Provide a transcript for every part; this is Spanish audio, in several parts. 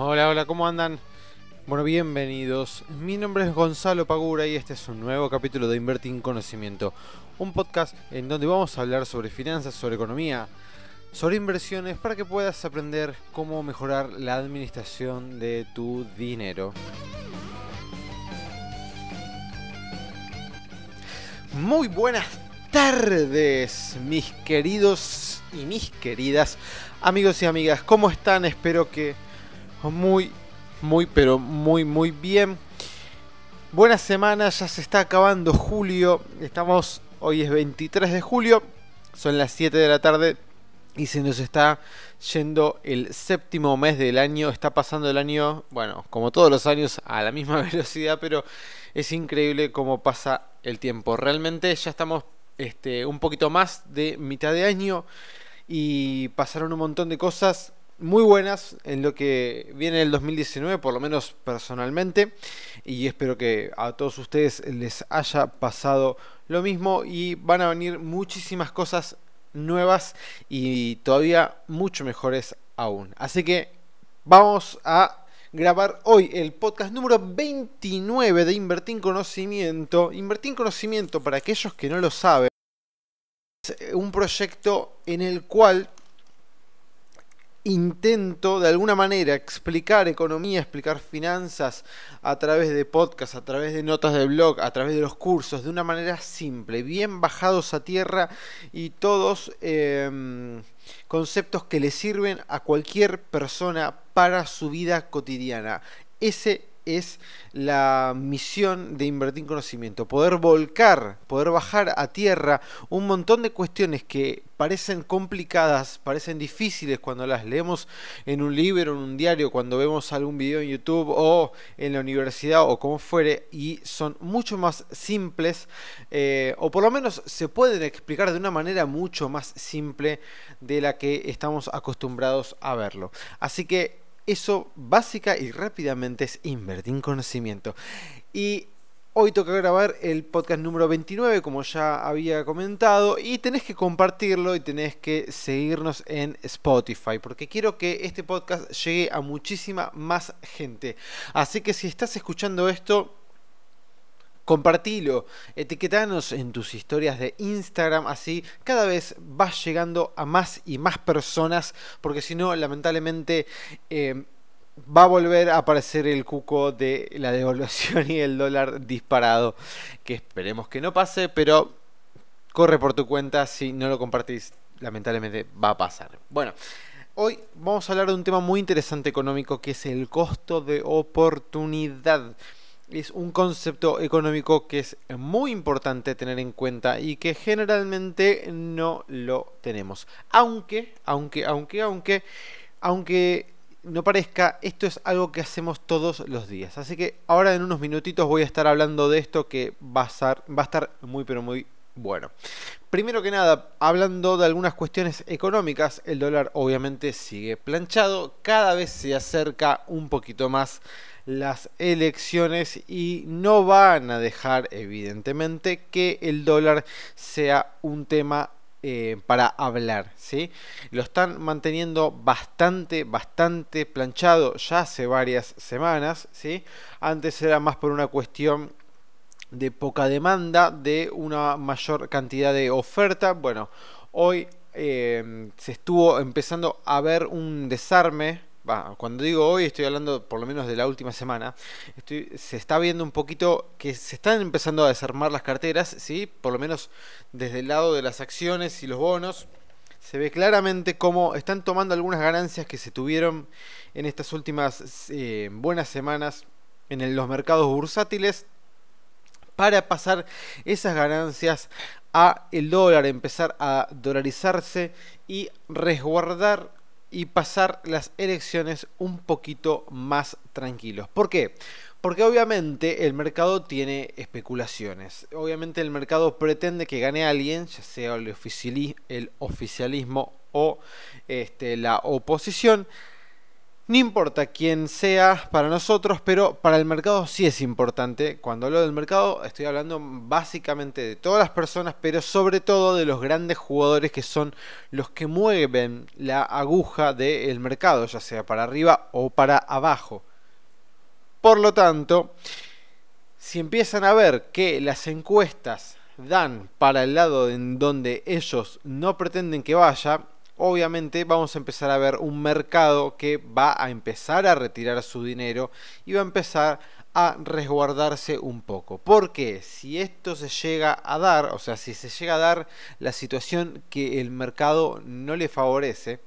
Hola, hola, ¿cómo andan? Bueno, bienvenidos. Mi nombre es Gonzalo Pagura y este es un nuevo capítulo de Invertir en Conocimiento, un podcast en donde vamos a hablar sobre finanzas, sobre economía, sobre inversiones para que puedas aprender cómo mejorar la administración de tu dinero. Muy buenas tardes, mis queridos y mis queridas amigos y amigas. ¿Cómo están? Espero que muy, muy, pero muy, muy bien. Buena semana, ya se está acabando julio. Estamos, hoy es 23 de julio, son las 7 de la tarde y se nos está yendo el séptimo mes del año. Está pasando el año, bueno, como todos los años, a la misma velocidad, pero es increíble cómo pasa el tiempo. Realmente ya estamos este, un poquito más de mitad de año y pasaron un montón de cosas muy buenas en lo que viene el 2019, por lo menos personalmente, y espero que a todos ustedes les haya pasado lo mismo y van a venir muchísimas cosas nuevas y todavía mucho mejores aún. Así que vamos a grabar hoy el podcast número 29 de Invertir en Conocimiento. Invertir en Conocimiento, para aquellos que no lo saben, es un proyecto en el cual intento de alguna manera explicar economía, explicar finanzas a través de podcast, a través de notas de blog, a través de los cursos, de una manera simple, bien bajados a tierra y todos em, conceptos que le sirven a cualquier persona para su vida cotidiana. Ese es la misión de invertir en conocimiento, poder volcar, poder bajar a tierra un montón de cuestiones que parecen complicadas, parecen difíciles cuando las leemos en un libro, en un diario, cuando vemos algún video en YouTube o en la universidad o como fuere, y son mucho más simples, eh, o por lo menos se pueden explicar de una manera mucho más simple de la que estamos acostumbrados a verlo. Así que eso básica y rápidamente es invertir en conocimiento. Y hoy toca grabar el podcast número 29, como ya había comentado, y tenés que compartirlo y tenés que seguirnos en Spotify, porque quiero que este podcast llegue a muchísima más gente. Así que si estás escuchando esto, compartilo, etiquetanos en tus historias de Instagram, así cada vez vas llegando a más y más personas, porque si no, lamentablemente... Eh, va a volver a aparecer el cuco de la devaluación y el dólar disparado, que esperemos que no pase, pero corre por tu cuenta, si no lo compartís, lamentablemente va a pasar. Bueno, hoy vamos a hablar de un tema muy interesante económico que es el costo de oportunidad es un concepto económico que es muy importante tener en cuenta y que generalmente no lo tenemos. Aunque, aunque, aunque, aunque, aunque no parezca, esto es algo que hacemos todos los días. Así que ahora en unos minutitos voy a estar hablando de esto que va a, ser, va a estar muy pero muy bueno. Primero que nada, hablando de algunas cuestiones económicas, el dólar obviamente sigue planchado, cada vez se acerca un poquito más las elecciones y no van a dejar evidentemente que el dólar sea un tema eh, para hablar, ¿sí? Lo están manteniendo bastante, bastante planchado ya hace varias semanas, ¿sí? Antes era más por una cuestión de poca demanda, de una mayor cantidad de oferta. Bueno, hoy eh, se estuvo empezando a ver un desarme cuando digo hoy estoy hablando por lo menos de la última semana, se está viendo un poquito que se están empezando a desarmar las carteras, ¿sí? por lo menos desde el lado de las acciones y los bonos. Se ve claramente cómo están tomando algunas ganancias que se tuvieron en estas últimas eh, buenas semanas en los mercados bursátiles para pasar esas ganancias a el dólar, empezar a dolarizarse y resguardar y pasar las elecciones un poquito más tranquilos. ¿Por qué? Porque obviamente el mercado tiene especulaciones. Obviamente el mercado pretende que gane alguien, ya sea el, oficialismo, o este, la oposición. No importa quién sea para nosotros, pero para el mercado sí es importante. Cuando hablo del mercado estoy hablando básicamente de todas las personas, pero sobre todo de los grandes jugadores que son los que mueven la aguja del mercado, ya sea para arriba o para abajo. Por lo tanto, si empiezan a ver que las encuestas dan para el lado en donde ellos no pretenden que vaya, obviamente vamos a empezar a ver un mercado que va a empezar a retirar su dinero y va a empezar a resguardarse un poco. Porque si esto se llega a dar, o sea, si se llega a dar la situación que el mercado no le favorece,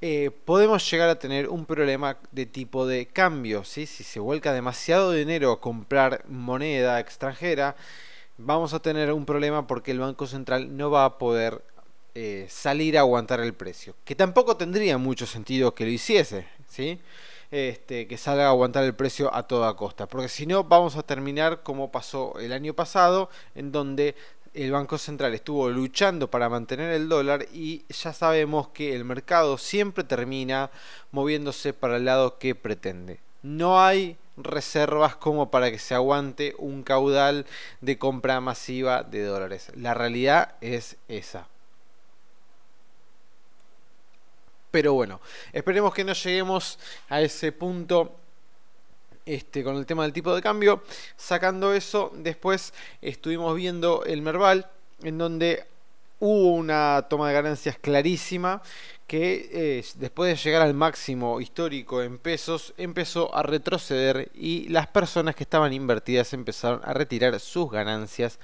eh, podemos llegar a tener un problema de tipo de cambio. Si se vuelca demasiado dinero a comprar moneda extranjera, vamos a tener un problema porque el Banco Central no va a poder eh, salir a aguantar el precio. Que tampoco tendría mucho sentido que lo hiciese, ¿sí? Este, que salga a aguantar el precio a toda costa. Porque si no, vamos a terminar como pasó el año pasado, en donde el Banco Central estuvo luchando para mantener el dólar y ya sabemos que el mercado siempre termina moviéndose para el lado que pretende. No hay reservas como para que se aguante un caudal de compra masiva de dólares. La realidad es esa. Pero bueno, esperemos que no lleguemos a ese punto este, con el tema del tipo de cambio. Sacando eso, después estuvimos viendo el Merval, en donde hubo una toma de ganancias clarísima que eh, después de llegar al máximo histórico en pesos empezó a retroceder y las personas que estaban invertidas empezaron a retirar sus ganancias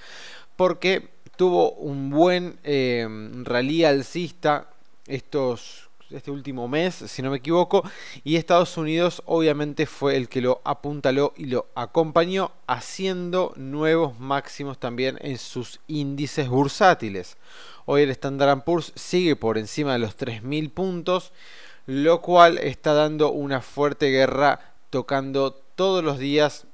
porque tuvo un buen eh, rally alcista estos este último mes, si no me equivoco, y Estados Unidos obviamente fue el que lo apuntaló y lo acompañó haciendo nuevos máximos también en sus índices bursátiles. Hoy el Standard Poor's sigue por encima de los 3.000 puntos, lo cual está dando una fuerte guerra tocando todos los días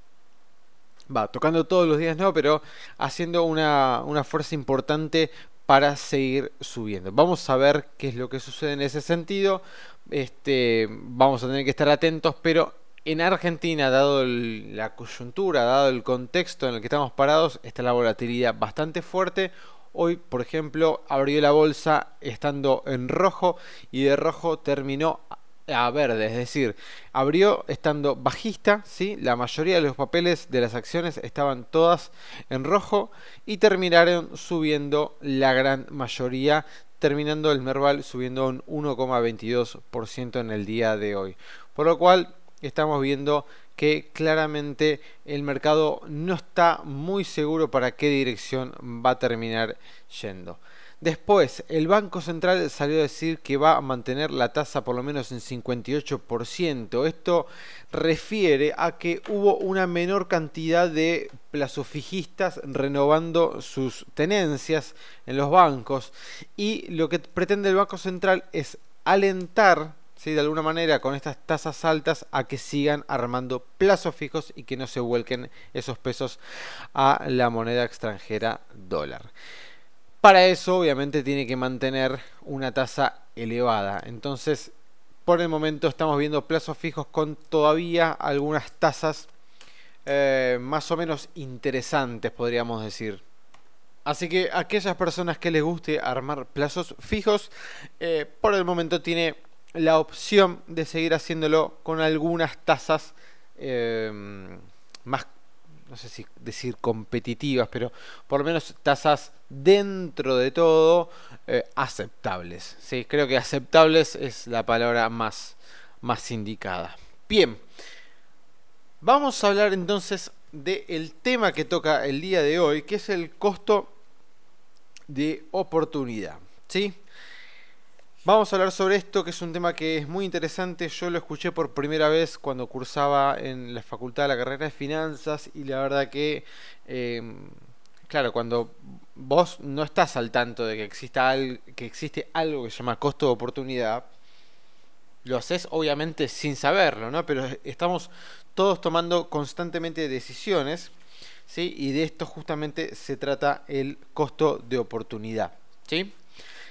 va, tocando todos los días no, pero haciendo una, una, fuerza importante para seguir subiendo. Vamos a ver qué es lo que sucede en ese sentido. Este, vamos a tener que estar atentos, pero en Argentina, dado la coyuntura, dado el contexto en el que estamos parados, está la volatilidad bastante fuerte. Hoy, por ejemplo, abrió la bolsa estando en rojo y de rojo terminó a verde, es decir, abrió estando bajista, ¿sí? la mayoría de los papeles de las acciones estaban todas en rojo y terminaron subiendo la gran mayoría, terminando el Merval subiendo un 1,22% en el día de hoy. Por lo cual estamos viendo que claramente el mercado no está muy seguro para qué dirección va a terminar yendo. Después, el Banco Central salió a decir que va a mantener la tasa por lo menos en 58%. Esto refiere a que hubo una menor cantidad de plazofijistas renovando sus tenencias en los bancos y lo que pretende el Banco Central es alentar ¿sí? de alguna manera con estas tasas altas a que sigan armando plazos fijos y que no se vuelquen esos pesos a la moneda extranjera dólar. Para eso obviamente tiene que mantener una tasa elevada. Entonces, por el momento estamos viendo plazos fijos con todavía algunas tasas eh, más o menos interesantes, podríamos decir. Así que aquellas personas que les guste armar plazos fijos, eh, por el momento tiene la opción de seguir haciéndolo con algunas tasas eh, más no sé si decir competitivas, pero por lo menos tasas dentro de todo eh, aceptables. ¿sí? Creo que aceptables es la palabra más, más indicada. Bien, vamos a hablar entonces del tema que toca el día de hoy, que es el costo de oportunidad. ¿sí? Vamos a hablar sobre esto, que es un tema que es muy interesante. Yo lo escuché por primera vez cuando cursaba en la facultad de la carrera de finanzas y la verdad que, em, claro, cuando vos no estás al tanto de que, exista que existe algo que se llama costo de oportunidad, lo haces obviamente sin saberlo, ¿no? Pero estamos todos tomando constantemente decisiones, ¿sí? Y de esto justamente se trata el costo de oportunidad, ¿sí?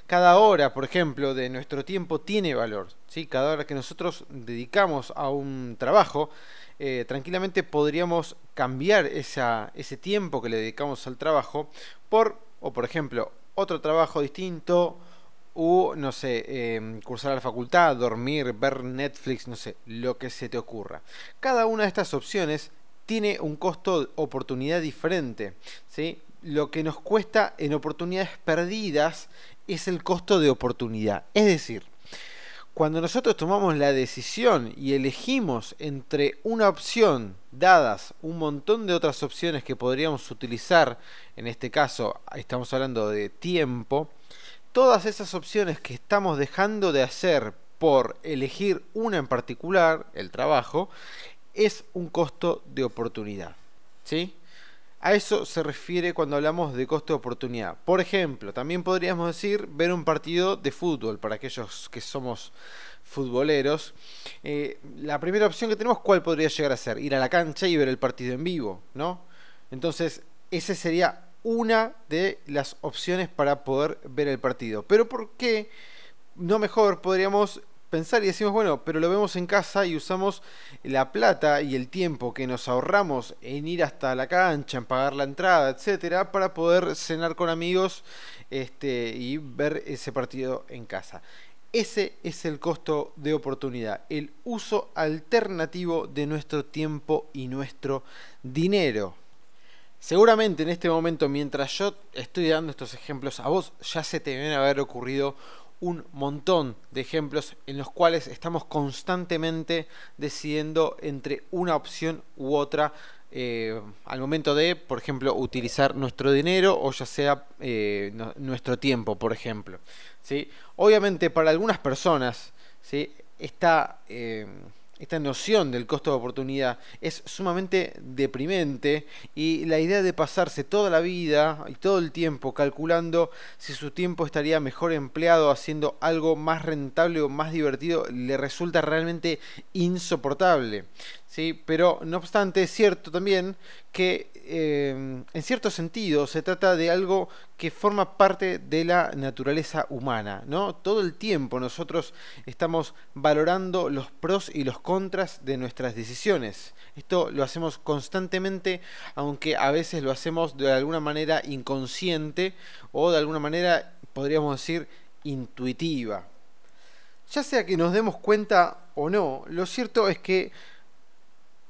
Cada hora, por ejemplo, de nuestro tiempo tiene valor. ¿sí? Cada hora que nosotros dedicamos a un trabajo, eh, tranquilamente podríamos cambiar esa, ese tiempo que le dedicamos al trabajo por, o por ejemplo, otro trabajo distinto, o no sé, em, cursar a la facultad, dormir, ver Netflix, no sé, lo que se te ocurra. Cada una de estas opciones tiene un costo oportunidad diferente, ¿sí? Lo que nos cuesta en oportunidades perdidas es el costo de oportunidad. Es decir, cuando nosotros tomamos la decisión y elegimos entre una opción, dadas un montón de otras opciones que podríamos utilizar, en este caso estamos hablando de tiempo, todas esas opciones que estamos dejando de hacer por elegir una en particular, el trabajo, es un costo de oportunidad. ¿Sí? A eso se refiere cuando hablamos de costo de oportunidad. Por ejemplo, también podríamos decir ver un partido de fútbol para aquellos que somos futboleros. Eh, la primera opción que tenemos, ¿cuál podría llegar a ser? Ir a la cancha y ver el partido en vivo, ¿no? Entonces, esa sería una de las opciones para poder ver el partido. Pero ¿por qué no mejor podríamos pensar y decimos, bueno, pero lo vemos en casa y usamos la plata y el tiempo que nos ahorramos en ir hasta la cancha, en pagar la entrada, etcétera, para poder cenar con amigos este, y ver ese partido en casa. Ese es el costo de oportunidad, el uso alternativo de nuestro tiempo y nuestro dinero. Seguramente en este momento, mientras yo estoy dando estos ejemplos, a vos ya se te deben haber ocurrido un montón de ejemplos en los cuales estamos constantemente decidiendo entre una opción u otra eh, al momento de, por ejemplo, utilizar nuestro dinero o ya sea eh, nuestro tiempo, por ejemplo. ¿sí? Obviamente para algunas personas ¿sí? está esta noción del costo de oportunidad es sumamente deprimente y la idea de pasarse toda la vida y todo el tiempo calculando si su tiempo estaría mejor empleado haciendo algo más rentable o más divertido le resulta realmente insoportable. ¿sí? Pero no obstante es cierto también que eh, en cierto sentido se trata de algo que forma parte de la naturaleza humana, ¿no? Todo el tiempo nosotros estamos valorando los pros y los contras de nuestras decisiones. Esto lo hacemos constantemente, aunque a veces lo hacemos de alguna manera inconsciente o de alguna manera, podríamos decir, intuitiva. Ya sea que nos demos cuenta o no, lo cierto es que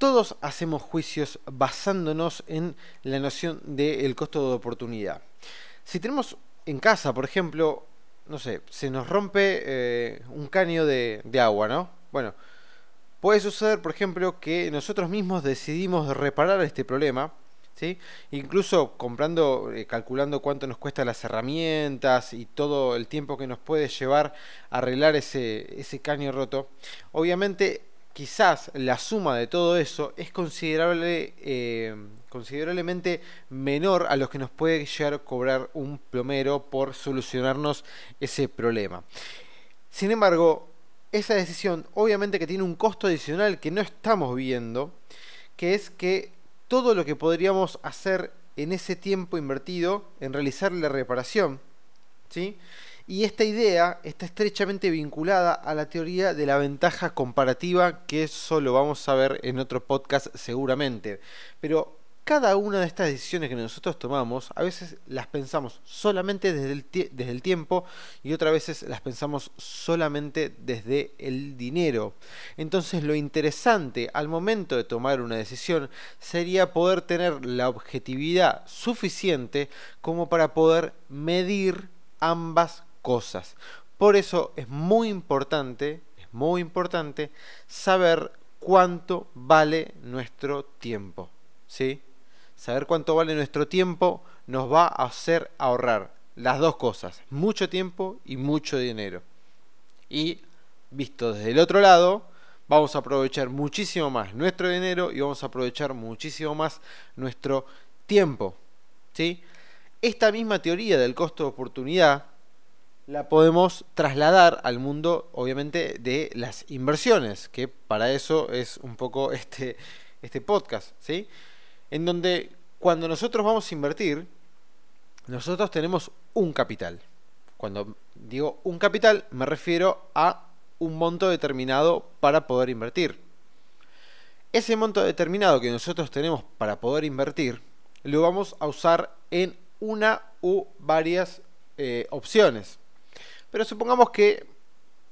todos hacemos juicios basándonos en la noción del costo de oportunidad. Si tenemos en casa, por ejemplo, no sé, se nos rompe eh, un caño de, agua, ¿no? Bueno, puede suceder, por ejemplo, que nosotros mismos decidimos reparar este problema, ¿sí? Incluso comprando, eh, calculando cuánto nos cuesta las herramientas y todo el tiempo que nos puede llevar a arreglar ese, ese caño roto. Obviamente quizás la suma de todo eso es eh, considerablemente menor a lo que nos puede llegar a cobrar un plomero por solucionarnos ese problema. Sin embargo, esa decisión obviamente que tiene un costo adicional que no estamos viendo, que es que todo lo que podríamos hacer en ese tiempo invertido en realizar la reparación, ¿sí? Y esta idea está estrechamente vinculada a la teoría de la ventaja comparativa, que eso lo vamos a ver en otro podcast seguramente. Pero cada una de estas decisiones que nosotros tomamos, a veces las pensamos solamente desde el, desde el tiempo y otras veces las pensamos solamente desde el dinero. Entonces lo interesante al momento de tomar una decisión sería poder tener la objetividad suficiente como para poder medir ambas cosas. Por eso es muy importante, es muy importante saber cuánto vale nuestro tiempo. ¿Sí? Saber cuánto vale nuestro tiempo nos va a hacer ahorrar las dos cosas, mucho tiempo y mucho dinero. Y visto desde el otro lado, vamos a aprovechar muchísimo más nuestro dinero y vamos a aprovechar muchísimo más nuestro tiempo. ¿Sí? Esta misma teoría del costo de oportunidad la podemos trasladar al mundo, obviamente, de las inversiones, que para eso es un poco este, este podcast, ¿sí? En donde cuando nosotros vamos a invertir, nosotros tenemos un capital. Cuando digo un capital, me refiero a un monto determinado para poder invertir. Ese monto determinado que nosotros tenemos para poder invertir, lo vamos a usar en una u varias eh, opciones. Pero supongamos que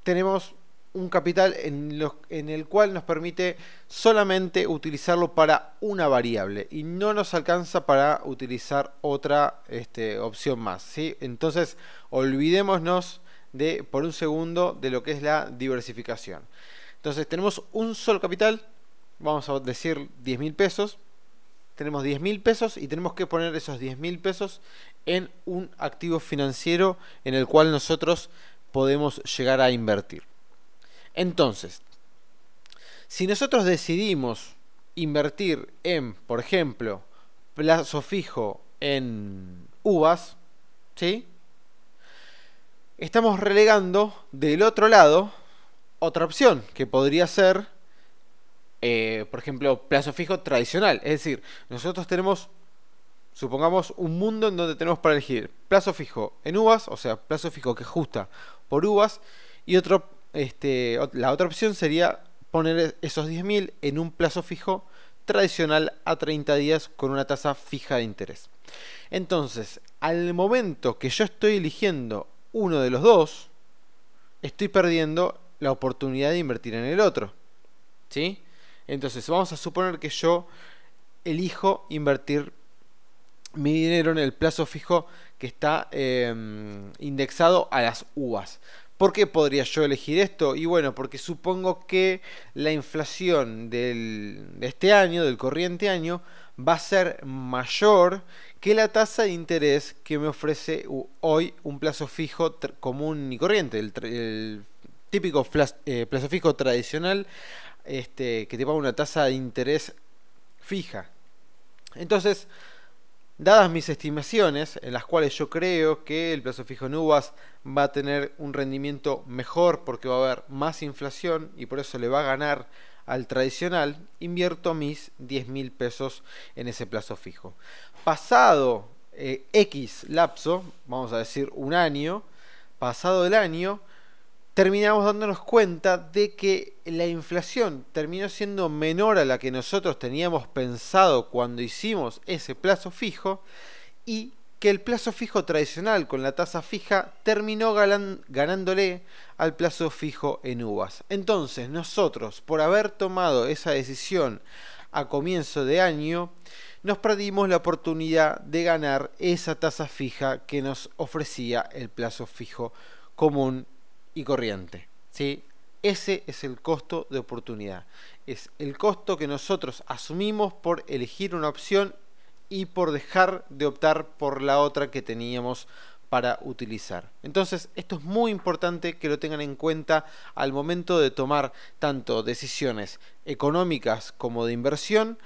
tenemos un capital en, el cual nos permite solamente utilizarlo para una variable y no nos alcanza para utilizar otra este, opción más. ¿sí? Entonces olvidémonos de, por un segundo de lo que es la diversificación. Entonces tenemos un solo capital, vamos a decir 10 mil pesos. Tenemos 10 mil pesos y tenemos que poner esos 10 mil pesos en un activo financiero en el cual nosotros podemos llegar a invertir. Entonces, si nosotros decidimos invertir en, por ejemplo, plazo fijo en uvas, ¿sí? Estamos relegando del otro lado otra opción, que podría ser, eh, por ejemplo, plazo fijo tradicional. Es decir, nosotros tenemos, supongamos, un mundo en donde tenemos para elegir plazo fijo en uvas, o sea, plazo fijo que ajusta por uvas, y otro este, la otra opción sería poner esos 10.000 en un plazo fijo tradicional a 30 días con una tasa fija de interés. Entonces, al momento que yo estoy eligiendo uno de los dos, estoy perdiendo la oportunidad de invertir en el otro. ¿Sí? Entonces, vamos a suponer que yo elijo invertir mi dinero en el plazo fijo que está em, indexado a las uvas. ¿Por qué podría yo elegir esto? Y bueno, porque supongo que la inflación del, de este año, del corriente año, va a ser mayor que la tasa de interés que me ofrece hoy un plazo fijo común y corriente, el, típico eh, plazo fijo tradicional este, que te paga una tasa de interés fija. Entonces, Dadas mis estimaciones, en las cuales yo creo que el plazo fijo en uvas va a tener un rendimiento mejor porque va a haber más inflación y por eso le va a ganar al tradicional, invierto mis 10 mil pesos en ese plazo fijo. Pasado eh, X lapso, vamos a decir un año, pasado el año, terminamos dándonos cuenta de que la inflación terminó siendo menor a la que nosotros teníamos pensado cuando hicimos ese plazo fijo y que el plazo fijo tradicional con la tasa fija terminó ganándole al plazo fijo en uvas. Entonces nosotros, por haber tomado esa decisión a comienzo de año, nos perdimos la oportunidad de ganar esa tasa fija que nos ofrecía el plazo fijo común y corriente. ¿sí? Ese es el costo de oportunidad. Es el costo que nosotros asumimos por elegir una opción y por dejar de optar por la otra que teníamos para utilizar. Entonces, esto es muy importante que lo tengan en cuenta al momento de tomar tanto decisiones económicas como de inversión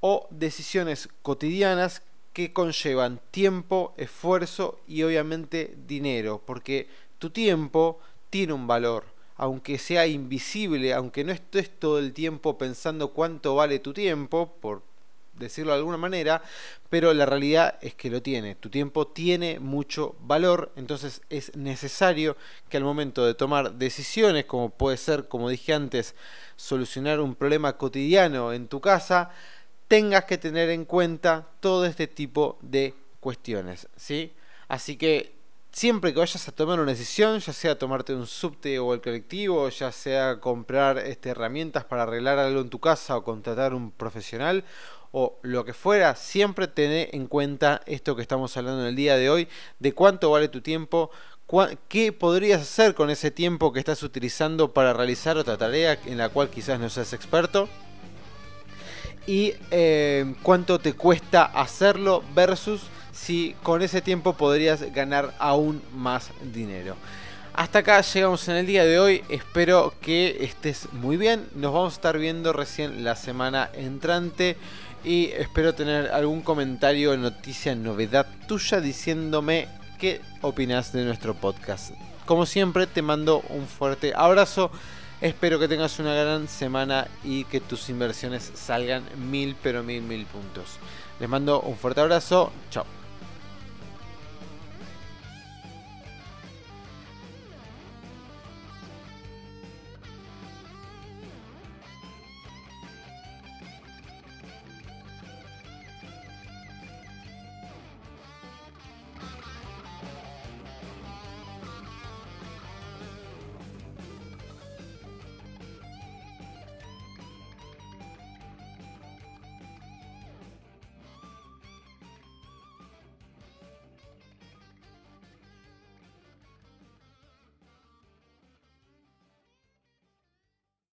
o decisiones cotidianas que conllevan tiempo, esfuerzo y obviamente dinero, porque tu tiempo tiene un valor, aunque sea invisible, aunque no estés todo el tiempo pensando cuánto vale tu tiempo, por decirlo de alguna manera, pero la realidad es que lo tiene. Tu tiempo tiene mucho valor, entonces es necesario que al momento de tomar decisiones, como puede ser, como dije antes, solucionar un problema cotidiano en tu casa, tengas que tener en cuenta todo este tipo de cuestiones, ¿sí? Así que siempre que vayas a tomar una decisión, ya sea tomarte un subte o el colectivo, ya sea comprar este, herramientas para arreglar algo en tu casa o contratar un profesional o lo que fuera, siempre ten en cuenta esto que estamos hablando en el día de hoy, de cuánto vale tu tiempo, qué podrías hacer con ese tiempo que estás utilizando para realizar otra tarea en la cual quizás no seas experto. Y eh, cuánto te cuesta hacerlo versus si con ese tiempo podrías ganar aún más dinero. Hasta acá llegamos en el día de hoy. Espero que estés muy bien. Nos vamos a estar viendo recién la semana entrante. Y espero tener algún comentario, noticia, novedad tuya diciéndome qué opinas de nuestro podcast. Como siempre, te mando un fuerte abrazo. Espero que tengas una gran semana y que tus inversiones salgan mil, pero mil, mil puntos. Les mando un fuerte abrazo. Chao.